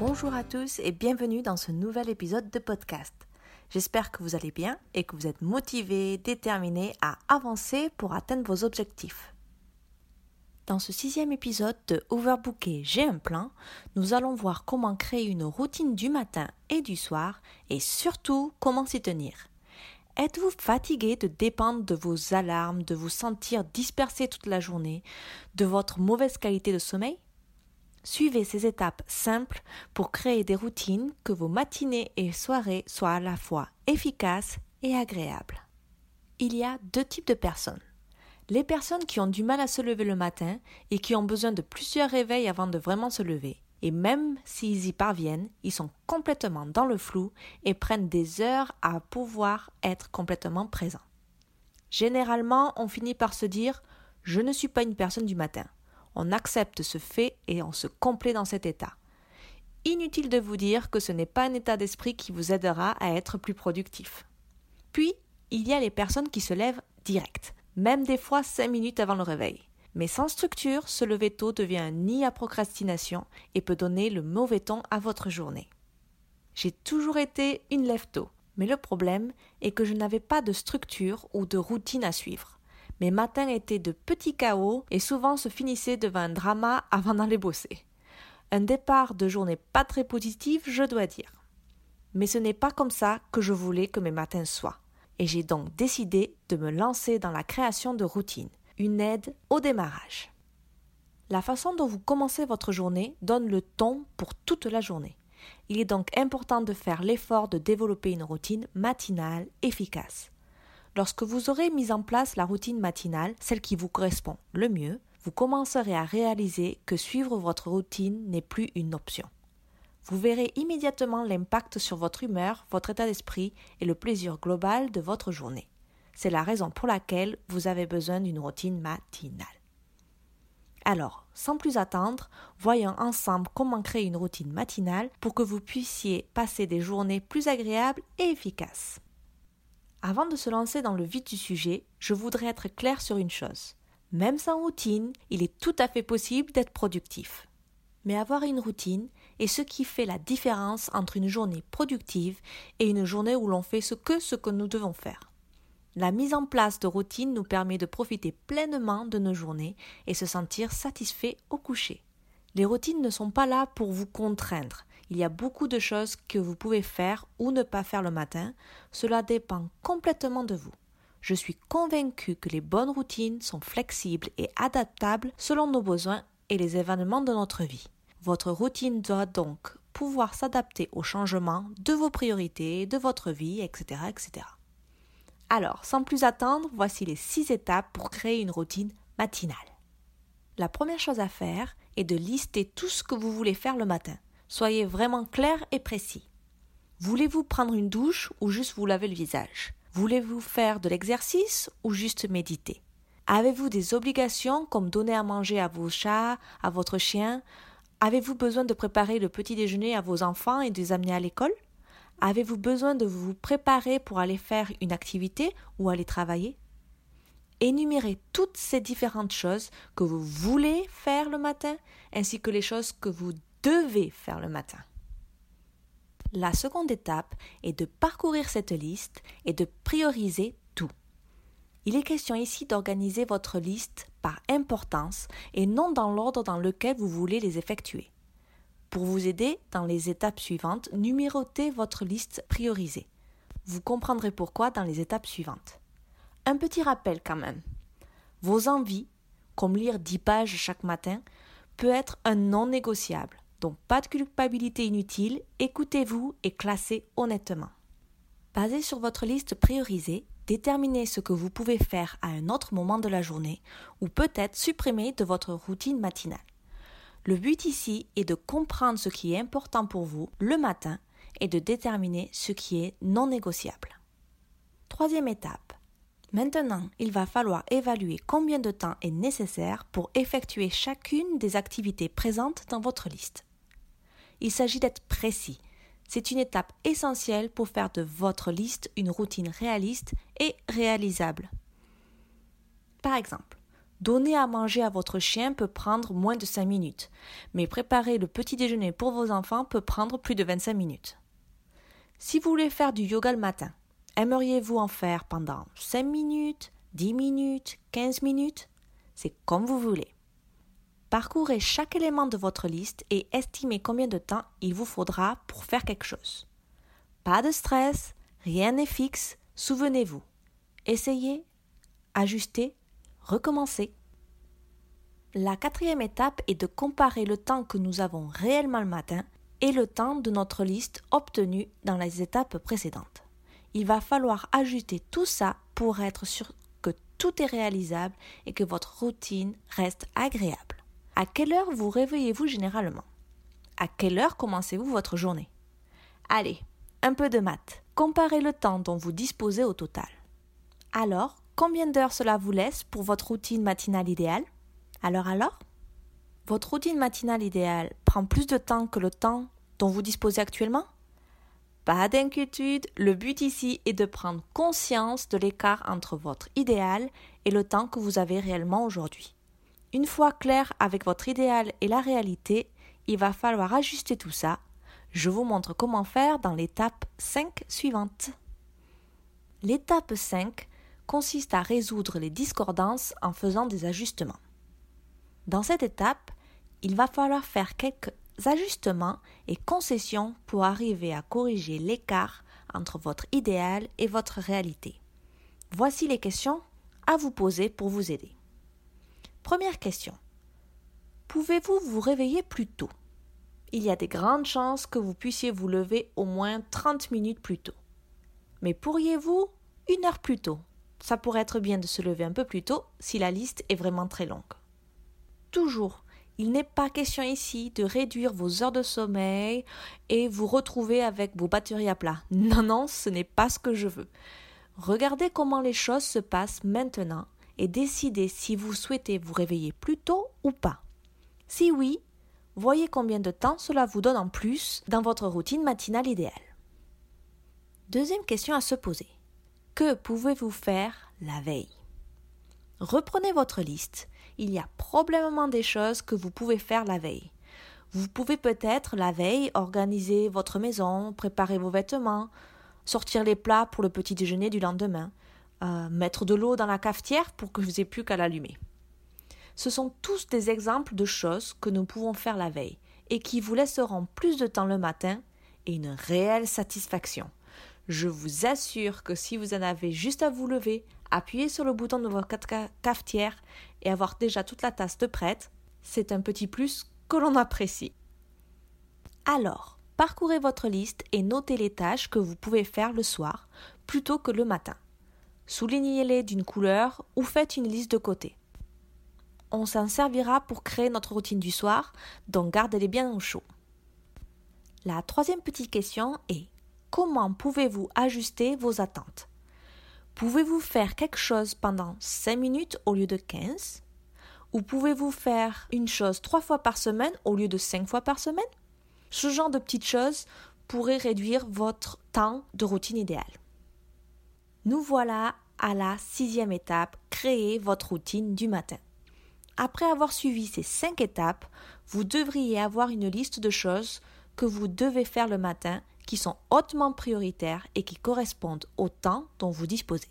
Bonjour à tous et bienvenue dans ce nouvel épisode de podcast. J'espère que vous allez bien et que vous êtes motivés, déterminés à avancer pour atteindre vos objectifs. Dans ce sixième épisode de Overbooké J'ai un plan, nous allons voir comment créer une routine du matin et du soir et surtout comment s'y tenir. Êtes-vous fatigué de dépendre de vos alarmes, de vous sentir dispersé toute la journée, de votre mauvaise qualité de sommeil? Suivez ces étapes simples pour créer des routines que vos matinées et soirées soient à la fois efficaces et agréables. Il y a deux types de personnes les personnes qui ont du mal à se lever le matin et qui ont besoin de plusieurs réveils avant de vraiment se lever. Et même s'ils y parviennent, ils sont complètement dans le flou et prennent des heures à pouvoir être complètement présents. Généralement, on finit par se dire Je ne suis pas une personne du matin. On accepte ce fait et on se complaît dans cet état. Inutile de vous dire que ce n'est pas un état d'esprit qui vous aidera à être plus productif. Puis, il y a les personnes qui se lèvent direct même des fois cinq minutes avant le réveil. Mais sans structure, se lever tôt devient un nid à procrastination et peut donner le mauvais ton à votre journée. J'ai toujours été une lève tôt, mais le problème est que je n'avais pas de structure ou de routine à suivre. Mes matins étaient de petits chaos et souvent se finissaient devant un drama avant d'aller bosser. Un départ de journée pas très positif, je dois dire. Mais ce n'est pas comme ça que je voulais que mes matins soient et j'ai donc décidé de me lancer dans la création de routines, une aide au démarrage. La façon dont vous commencez votre journée donne le ton pour toute la journée. Il est donc important de faire l'effort de développer une routine matinale efficace. Lorsque vous aurez mis en place la routine matinale, celle qui vous correspond le mieux, vous commencerez à réaliser que suivre votre routine n'est plus une option vous verrez immédiatement l'impact sur votre humeur, votre état d'esprit et le plaisir global de votre journée. C'est la raison pour laquelle vous avez besoin d'une routine matinale. Alors, sans plus attendre, voyons ensemble comment créer une routine matinale pour que vous puissiez passer des journées plus agréables et efficaces. Avant de se lancer dans le vif du sujet, je voudrais être clair sur une chose. Même sans routine, il est tout à fait possible d'être productif. Mais avoir une routine est ce qui fait la différence entre une journée productive et une journée où l'on fait ce que ce que nous devons faire. La mise en place de routines nous permet de profiter pleinement de nos journées et se sentir satisfait au coucher. Les routines ne sont pas là pour vous contraindre. Il y a beaucoup de choses que vous pouvez faire ou ne pas faire le matin. Cela dépend complètement de vous. Je suis convaincue que les bonnes routines sont flexibles et adaptables selon nos besoins et les événements de notre vie. Votre routine doit donc pouvoir s'adapter aux changements de vos priorités, de votre vie, etc., etc. Alors, sans plus attendre, voici les six étapes pour créer une routine matinale. La première chose à faire est de lister tout ce que vous voulez faire le matin. Soyez vraiment clair et précis. Voulez-vous prendre une douche ou juste vous laver le visage? Voulez-vous faire de l'exercice ou juste méditer? Avez-vous des obligations comme donner à manger à vos chats, à votre chien? Avez-vous besoin de préparer le petit déjeuner à vos enfants et de les amener à l'école? Avez-vous besoin de vous préparer pour aller faire une activité ou aller travailler? Énumérez toutes ces différentes choses que vous voulez faire le matin ainsi que les choses que vous devez faire le matin. La seconde étape est de parcourir cette liste et de prioriser il est question ici d'organiser votre liste par importance et non dans l'ordre dans lequel vous voulez les effectuer. Pour vous aider dans les étapes suivantes, numérotez votre liste priorisée. Vous comprendrez pourquoi dans les étapes suivantes. Un petit rappel quand même. Vos envies, comme lire 10 pages chaque matin, peut être un non négociable. Donc pas de culpabilité inutile, écoutez-vous et classez honnêtement. Basé sur votre liste priorisée, déterminez ce que vous pouvez faire à un autre moment de la journée ou peut-être supprimer de votre routine matinale. Le but ici est de comprendre ce qui est important pour vous le matin et de déterminer ce qui est non négociable. Troisième étape. Maintenant, il va falloir évaluer combien de temps est nécessaire pour effectuer chacune des activités présentes dans votre liste. Il s'agit d'être précis. C'est une étape essentielle pour faire de votre liste une routine réaliste et réalisable. Par exemple, donner à manger à votre chien peut prendre moins de 5 minutes, mais préparer le petit déjeuner pour vos enfants peut prendre plus de 25 minutes. Si vous voulez faire du yoga le matin, aimeriez-vous en faire pendant 5 minutes, 10 minutes, 15 minutes? C'est comme vous voulez. Parcourez chaque élément de votre liste et estimez combien de temps il vous faudra pour faire quelque chose. Pas de stress, rien n'est fixe, souvenez-vous. Essayez, ajustez, recommencez. La quatrième étape est de comparer le temps que nous avons réellement le matin et le temps de notre liste obtenu dans les étapes précédentes. Il va falloir ajuster tout ça pour être sûr que tout est réalisable et que votre routine reste agréable. À quelle heure vous réveillez-vous généralement? À quelle heure commencez-vous votre journée? Allez, un peu de maths. Comparez le temps dont vous disposez au total. Alors, combien d'heures cela vous laisse pour votre routine matinale idéale? Alors alors? Votre routine matinale idéale prend plus de temps que le temps dont vous disposez actuellement? Pas d'inquiétude, le but ici est de prendre conscience de l'écart entre votre idéal et le temps que vous avez réellement aujourd'hui. Une fois clair avec votre idéal et la réalité, il va falloir ajuster tout ça. Je vous montre comment faire dans l'étape 5 suivante. L'étape 5 consiste à résoudre les discordances en faisant des ajustements. Dans cette étape, il va falloir faire quelques ajustements et concessions pour arriver à corriger l'écart entre votre idéal et votre réalité. Voici les questions à vous poser pour vous aider. Première question. Pouvez-vous vous réveiller plus tôt? Il y a des grandes chances que vous puissiez vous lever au moins 30 minutes plus tôt. Mais pourriez-vous une heure plus tôt? Ça pourrait être bien de se lever un peu plus tôt si la liste est vraiment très longue. Toujours, il n'est pas question ici de réduire vos heures de sommeil et vous retrouver avec vos batteries à plat. Non, non, ce n'est pas ce que je veux. Regardez comment les choses se passent maintenant et décidez si vous souhaitez vous réveiller plus tôt ou pas. Si oui, voyez combien de temps cela vous donne en plus dans votre routine matinale idéale. Deuxième question à se poser. Que pouvez-vous faire la veille? Reprenez votre liste. Il y a probablement des choses que vous pouvez faire la veille. Vous pouvez peut-être la veille organiser votre maison, préparer vos vêtements, sortir les plats pour le petit déjeuner du lendemain, mettre de l'eau dans la cafetière pour que vous n'ayez plus qu'à l'allumer. Ce sont tous des exemples de choses que nous pouvons faire la veille et qui vous laisseront plus de temps le matin et une réelle satisfaction. Je vous assure que si vous en avez juste à vous lever, appuyer sur le bouton de votre cafetière et avoir déjà toute la tasse prête, c'est un petit plus que l'on apprécie. Alors, parcourez votre liste et notez les tâches que vous pouvez faire le soir plutôt que le matin. Soulignez-les d'une couleur ou faites une liste de côté. On s'en servira pour créer notre routine du soir, donc gardez-les bien au chaud. La troisième petite question est comment pouvez-vous ajuster vos attentes? Pouvez-vous faire quelque chose pendant 5 minutes au lieu de 15 Ou pouvez-vous faire une chose 3 fois par semaine au lieu de 5 fois par semaine? Ce genre de petites choses pourrait réduire votre temps de routine idéale. Nous voilà à la sixième étape, créer votre routine du matin. Après avoir suivi ces cinq étapes, vous devriez avoir une liste de choses que vous devez faire le matin qui sont hautement prioritaires et qui correspondent au temps dont vous disposez.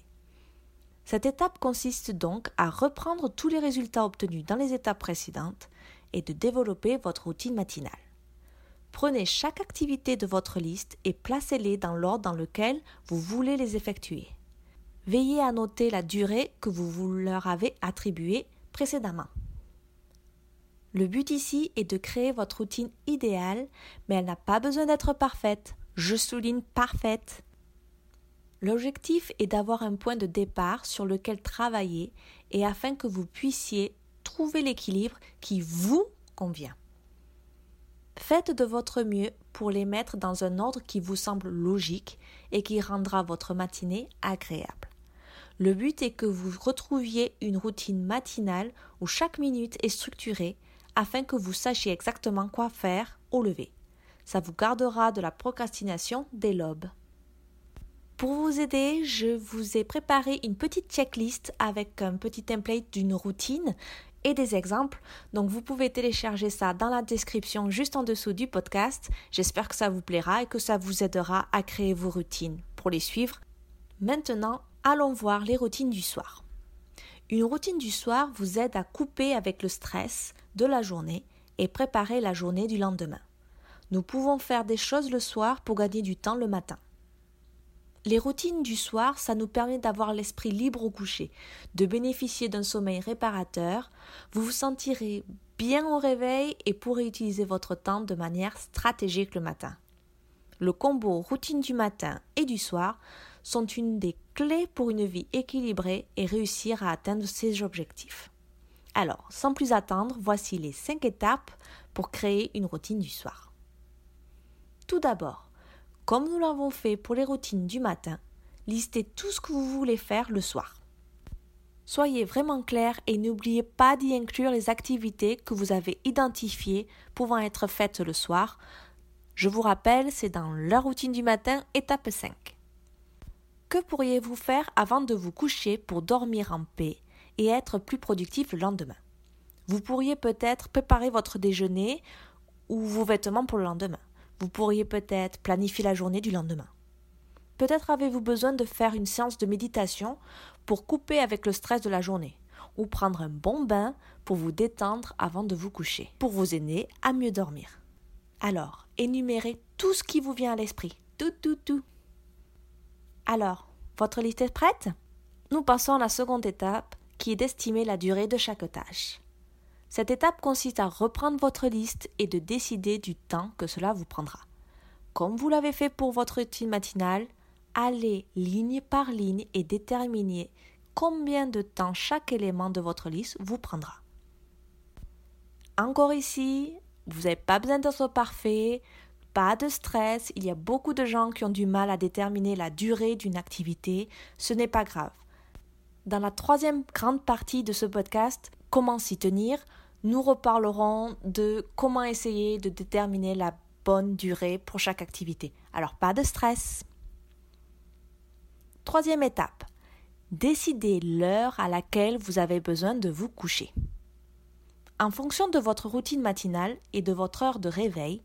Cette étape consiste donc à reprendre tous les résultats obtenus dans les étapes précédentes et de développer votre routine matinale. Prenez chaque activité de votre liste et placez-les dans l'ordre dans lequel vous voulez les effectuer. Veillez à noter la durée que vous leur avez attribuée précédemment. Le but ici est de créer votre routine idéale, mais elle n'a pas besoin d'être parfaite. Je souligne parfaite. L'objectif est d'avoir un point de départ sur lequel travailler et afin que vous puissiez trouver l'équilibre qui vous convient. Faites de votre mieux pour les mettre dans un ordre qui vous semble logique et qui rendra votre matinée agréable. Le but est que vous retrouviez une routine matinale où chaque minute est structurée afin que vous sachiez exactement quoi faire au lever. Ça vous gardera de la procrastination dès l'aube. Pour vous aider, je vous ai préparé une petite checklist avec un petit template d'une routine et des exemples. Donc vous pouvez télécharger ça dans la description juste en dessous du podcast. J'espère que ça vous plaira et que ça vous aidera à créer vos routines pour les suivre. Maintenant, allons voir les routines du soir. Une routine du soir vous aide à couper avec le stress de la journée et préparer la journée du lendemain. Nous pouvons faire des choses le soir pour gagner du temps le matin. Les routines du soir, ça nous permet d'avoir l'esprit libre au coucher, de bénéficier d'un sommeil réparateur. Vous vous sentirez bien au réveil et pourrez utiliser votre temps de manière stratégique le matin. Le combo routine du matin et du soir sont une des clés pour une vie équilibrée et réussir à atteindre ses objectifs. Alors, sans plus attendre, voici les 5 étapes pour créer une routine du soir. Tout d'abord, comme nous l'avons fait pour les routines du matin, listez tout ce que vous voulez faire le soir. Soyez vraiment clair et n'oubliez pas d'y inclure les activités que vous avez identifiées pouvant être faites le soir. Je vous rappelle, c'est dans la routine du matin, étape 5. Que pourriez-vous faire avant de vous coucher pour dormir en paix et être plus productif le lendemain? Vous pourriez peut-être préparer votre déjeuner ou vos vêtements pour le lendemain. Vous pourriez peut-être planifier la journée du lendemain. Peut-être avez-vous besoin de faire une séance de méditation pour couper avec le stress de la journée, ou prendre un bon bain pour vous détendre avant de vous coucher, pour vous aider à mieux dormir. Alors, énumérez tout ce qui vous vient à l'esprit. Tout, tout, tout. Alors, votre liste est prête? Nous passons à la seconde étape, qui est d'estimer la durée de chaque tâche. Cette étape consiste à reprendre votre liste et de décider du temps que cela vous prendra. Comme vous l'avez fait pour votre routine matinale, allez ligne par ligne et déterminez combien de temps chaque élément de votre liste vous prendra. Encore ici, vous n'avez pas besoin d'être parfait, pas de stress, il y a beaucoup de gens qui ont du mal à déterminer la durée d'une activité, ce n'est pas grave. Dans la troisième grande partie de ce podcast, Comment s'y tenir, nous reparlerons de comment essayer de déterminer la bonne durée pour chaque activité. Alors pas de stress. Troisième étape. Décidez l'heure à laquelle vous avez besoin de vous coucher. En fonction de votre routine matinale et de votre heure de réveil,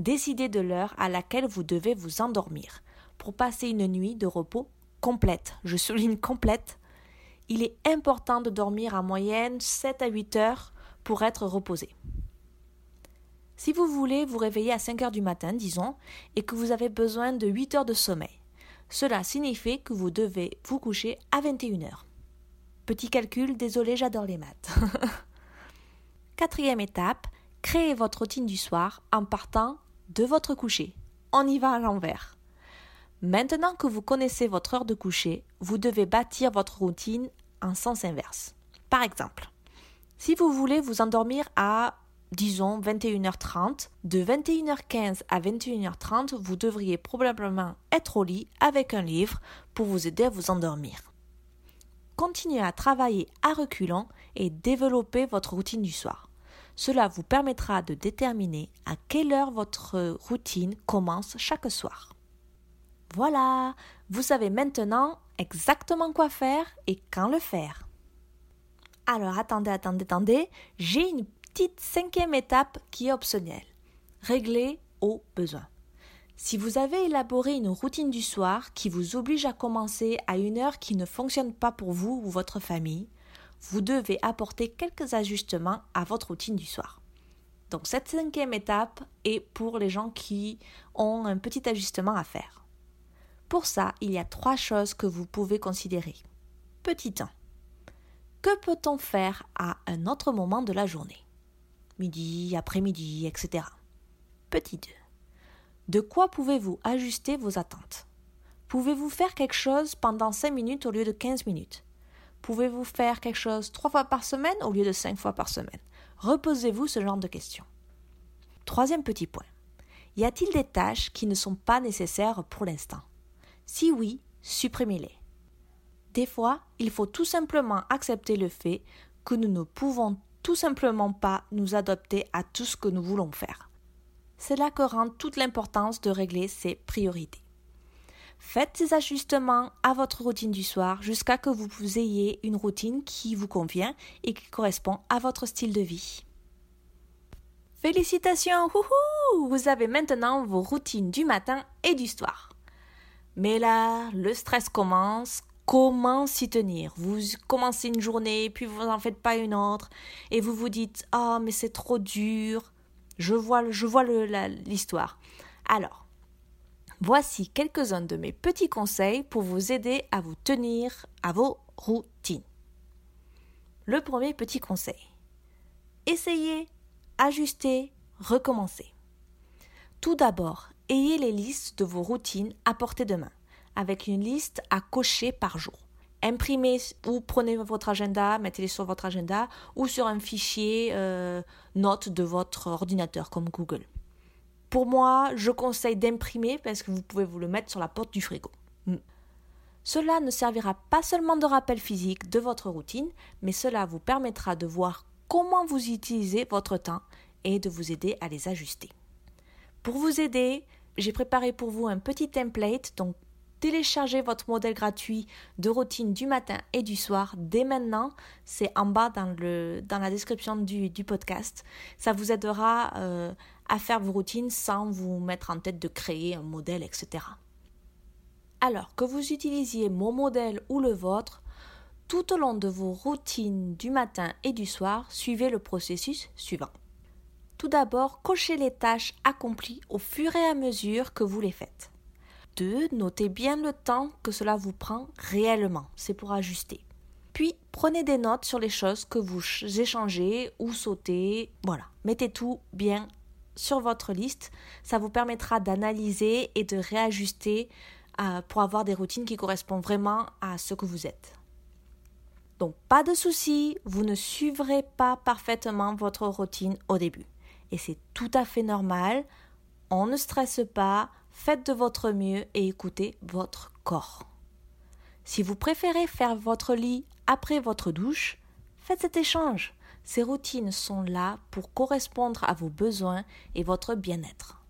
décidez de l'heure à laquelle vous devez vous endormir pour passer une nuit de repos complète. Je souligne complète. Il est important de dormir en moyenne 7 à 8 heures pour être reposé. Si vous voulez vous réveiller à 5 heures du matin, disons, et que vous avez besoin de 8 heures de sommeil, cela signifie que vous devez vous coucher à 21 heures. Petit calcul, désolé, j'adore les maths. Quatrième étape, créez votre routine du soir en partant de votre coucher. On y va à l'envers. Maintenant que vous connaissez votre heure de coucher, vous devez bâtir votre routine en sens inverse. Par exemple, si vous voulez vous endormir à disons 21h30, de 21h15 à 21h30, vous devriez probablement être au lit avec un livre pour vous aider à vous endormir. Continuez à travailler à reculons et développer votre routine du soir. Cela vous permettra de déterminer à quelle heure votre routine commence chaque soir. Voilà, vous savez maintenant exactement quoi faire et quand le faire. Alors attendez, attendez, attendez, j'ai une petite cinquième étape qui est optionnelle. Régler au besoin. Si vous avez élaboré une routine du soir qui vous oblige à commencer à une heure qui ne fonctionne pas pour vous ou votre famille, vous devez apporter quelques ajustements à votre routine du soir. Donc cette cinquième étape est pour les gens qui ont un petit ajustement à faire. Pour ça, il y a trois choses que vous pouvez considérer. Petit 1. Que peut-on faire à un autre moment de la journée? Midi, après-midi, etc. Petit 2. De quoi pouvez-vous ajuster vos attentes? Pouvez-vous faire quelque chose pendant 5 minutes au lieu de 15 minutes? Pouvez-vous faire quelque chose 3 fois par semaine au lieu de 5 fois par semaine? Reposez-vous ce genre de questions. Troisième petit point. Y a-t-il des tâches qui ne sont pas nécessaires pour l'instant? Si oui, supprimez-les. Des fois, il faut tout simplement accepter le fait que nous ne pouvons tout simplement pas nous adapter à tout ce que nous voulons faire. C'est là que rend toute l'importance de régler ses priorités. Faites ces ajustements à votre routine du soir jusqu'à que vous ayez une routine qui vous convient et qui correspond à votre style de vie. Félicitations, vous avez maintenant vos routines du matin et du soir. Mais là, le stress commence. Comment s'y tenir? Vous commencez une journée, puis vous n'en faites pas une autre, et vous vous dites Ah, mais c'est trop dur. Je vois, l'histoire. Alors, voici quelques-uns de mes petits conseils pour vous aider à vous tenir à vos routines. Le premier petit conseil essayez, ajustez, recommencez. Tout d'abord, ayez les listes de vos routines à portée de main, avec une liste à cocher par jour. Imprimez ou prenez votre agenda, mettez-les sur votre agenda ou sur un fichier euh, note de votre ordinateur comme Google. Pour moi, je conseille d'imprimer parce que vous pouvez vous le mettre sur la porte du frigo. Hmm. Cela ne servira pas seulement de rappel physique de votre routine, mais cela vous permettra de voir comment vous utilisez votre temps et de vous aider à les ajuster. Pour vous aider, j'ai préparé pour vous un petit template, donc téléchargez votre modèle gratuit de routine du matin et du soir dès maintenant. C'est en bas dans, la description du, podcast. Ça vous aidera euh, à faire vos routines sans vous mettre en tête de créer un modèle, etc. Alors que vous utilisiez mon modèle ou le vôtre, tout au long de vos routines du matin et du soir, suivez le processus suivant. Tout d'abord, cochez les tâches accomplies au fur et à mesure que vous les faites. 2. Notez bien le temps que cela vous prend réellement, c'est pour ajuster. Puis, prenez des notes sur les choses que vous échangez ou sautez. Voilà, mettez tout bien sur votre liste. Ça vous permettra d'analyser et de réajuster euh, pour avoir des routines qui correspondent vraiment à ce que vous êtes. Donc, pas de souci, vous ne suivrez pas parfaitement votre routine au début et c'est tout à fait normal. On ne stresse pas, faites de votre mieux et écoutez votre corps. Si vous préférez faire votre lit après votre douche, faites cet échange. Ces routines sont là pour correspondre à vos besoins et votre bien-être.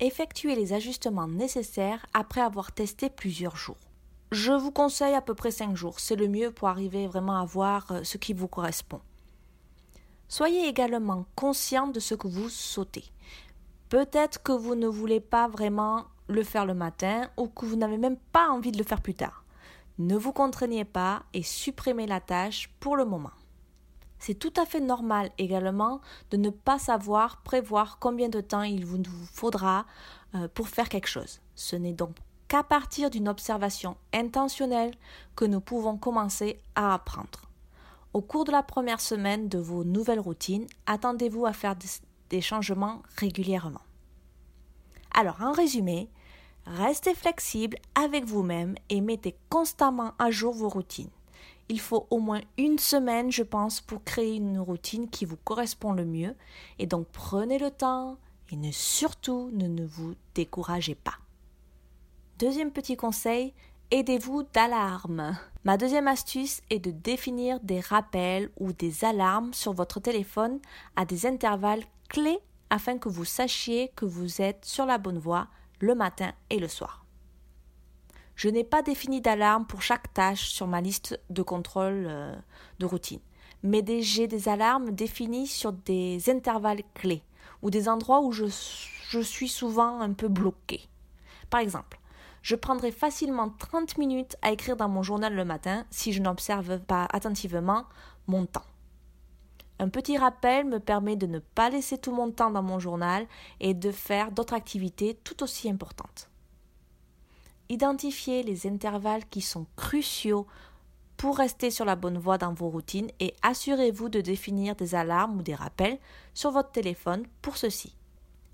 Effectuez les ajustements nécessaires après avoir testé plusieurs jours. Je vous conseille à peu près 5 jours, c'est le mieux pour arriver vraiment à voir euh, ce qui vous correspond. Soyez également conscient de ce que vous sautez. Peut-être que vous ne voulez pas vraiment le faire le matin ou que vous n'avez même pas envie de le faire plus tard. Ne vous contraignez pas et supprimez la tâche pour le moment. C'est tout à fait normal également de ne pas savoir prévoir combien de temps il vous faudra euh, pour faire quelque chose. Ce n'est donc qu'à partir d'une observation intentionnelle que nous pouvons commencer à apprendre. Au cours de la première semaine de vos nouvelles routines, attendez-vous à faire des changements régulièrement. Alors, en résumé, restez flexible avec vous-même et mettez constamment à jour vos routines. Il faut au moins une semaine, je pense, pour créer une routine qui vous correspond le mieux. Et donc, prenez le temps et surtout ne, ne vous découragez pas. Deuxième petit conseil, aidez-vous d'alarme. Ma deuxième astuce est de définir des rappels ou des alarmes sur votre téléphone à des intervalles clés afin que vous sachiez que vous êtes sur la bonne voie le matin et le soir. Je n'ai pas défini d'alarme pour chaque tâche sur ma liste de contrôle euh, de routine, mais j'ai des alarmes définies sur des intervalles clés ou des endroits où je, je suis souvent un peu bloqué. Par exemple, je prendrai facilement 30 minutes à écrire dans mon journal le matin si je n'observe pas attentivement mon temps. Un petit rappel me permet de ne pas laisser tout mon temps dans mon journal et de faire d'autres activités tout aussi importantes. Identifiez les intervalles qui sont cruciaux pour rester sur la bonne voie dans vos routines et assurez-vous de définir des alarmes ou des rappels sur votre téléphone pour ceci.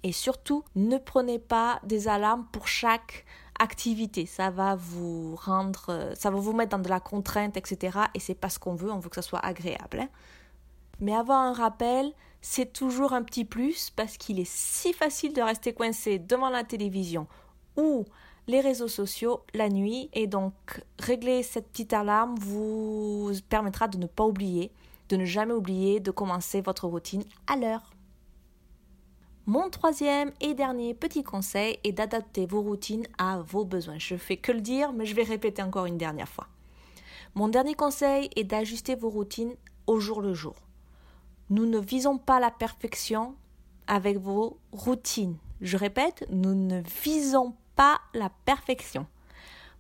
Et surtout, ne prenez pas des alarmes pour chaque activité. Ça va vous rendre, euh, ça va vous mettre dans de la contrainte, etc. Et c'est pas ce qu'on veut. On veut que ça soit agréable. Hein. Mais avoir un rappel, c'est toujours un petit plus parce qu'il est si facile de rester coincé devant la télévision ou les réseaux sociaux la nuit et donc régler cette petite alarme vous permettra de ne pas oublier, de ne jamais oublier de commencer votre routine à l'heure. Mon troisième et dernier petit conseil est d'adapter vos routines à vos besoins. Je fais que le dire, mais je vais répéter encore une dernière fois. Mon dernier conseil est d'ajuster vos routines au jour le jour. Nous ne visons pas la perfection avec vos routines. Je répète, nous ne visons pas la perfection.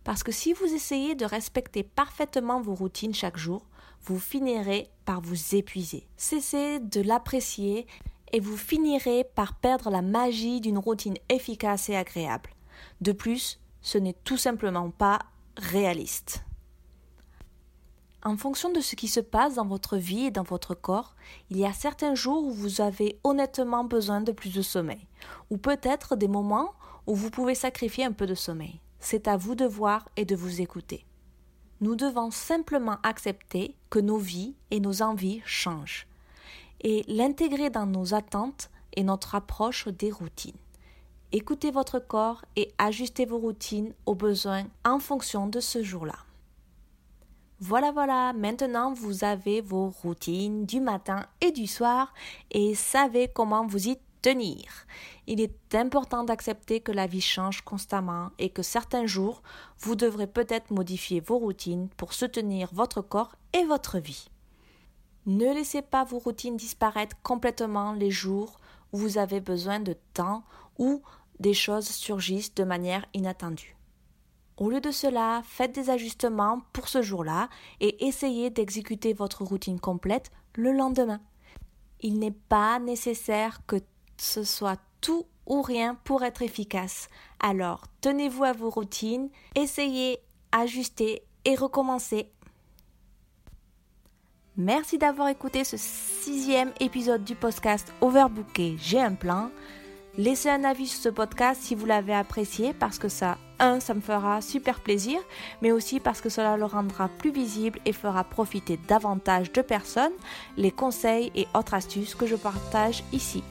Parce que si vous essayez de respecter parfaitement vos routines chaque jour, vous finirez par vous épuiser. Cessez de l'apprécier et vous finirez par perdre la magie d'une routine efficace et agréable. De plus, ce n'est tout simplement pas réaliste. En fonction de ce qui se passe dans votre vie et dans votre corps, il y a certains jours où vous avez honnêtement besoin de plus de sommeil, ou peut-être des moments où vous pouvez sacrifier un peu de sommeil. C'est à vous de voir et de vous écouter. Nous devons simplement accepter que nos vies et nos envies changent et l'intégrer dans nos attentes et notre approche des routines. Écoutez votre corps et ajustez vos routines aux besoins en fonction de ce jour-là. Voilà, voilà, maintenant vous avez vos routines du matin et du soir et savez comment vous y tenir. Il est important d'accepter que la vie change constamment et que certains jours, vous devrez peut-être modifier vos routines pour soutenir votre corps et votre vie. Ne laissez pas vos routines disparaître complètement les jours où vous avez besoin de temps ou des choses surgissent de manière inattendue. Au lieu de cela, faites des ajustements pour ce jour-là et essayez d'exécuter votre routine complète le lendemain. Il n'est pas nécessaire que ce soit tout ou rien pour être efficace. Alors, tenez-vous à vos routines, essayez, ajustez et recommencez Merci d'avoir écouté ce sixième épisode du podcast Overbooké, j'ai un plan. Laissez un avis sur ce podcast si vous l'avez apprécié parce que ça, un, ça me fera super plaisir, mais aussi parce que cela le rendra plus visible et fera profiter davantage de personnes les conseils et autres astuces que je partage ici.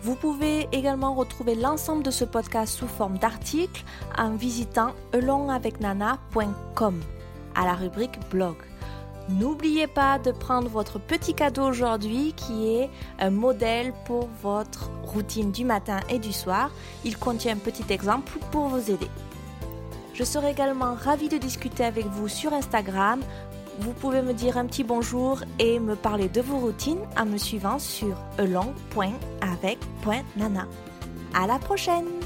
Vous pouvez également retrouver l'ensemble de ce podcast sous forme d'articles en visitant elongavecnana.com à la rubrique blog. N'oubliez pas de prendre votre petit cadeau aujourd'hui qui est un modèle pour votre routine du matin et du soir. Il contient un petit exemple pour vous aider. Je serai également ravie de discuter avec vous sur Instagram. Vous pouvez me dire un petit bonjour et me parler de vos routines en me suivant sur elong.avec.nana. À la prochaine!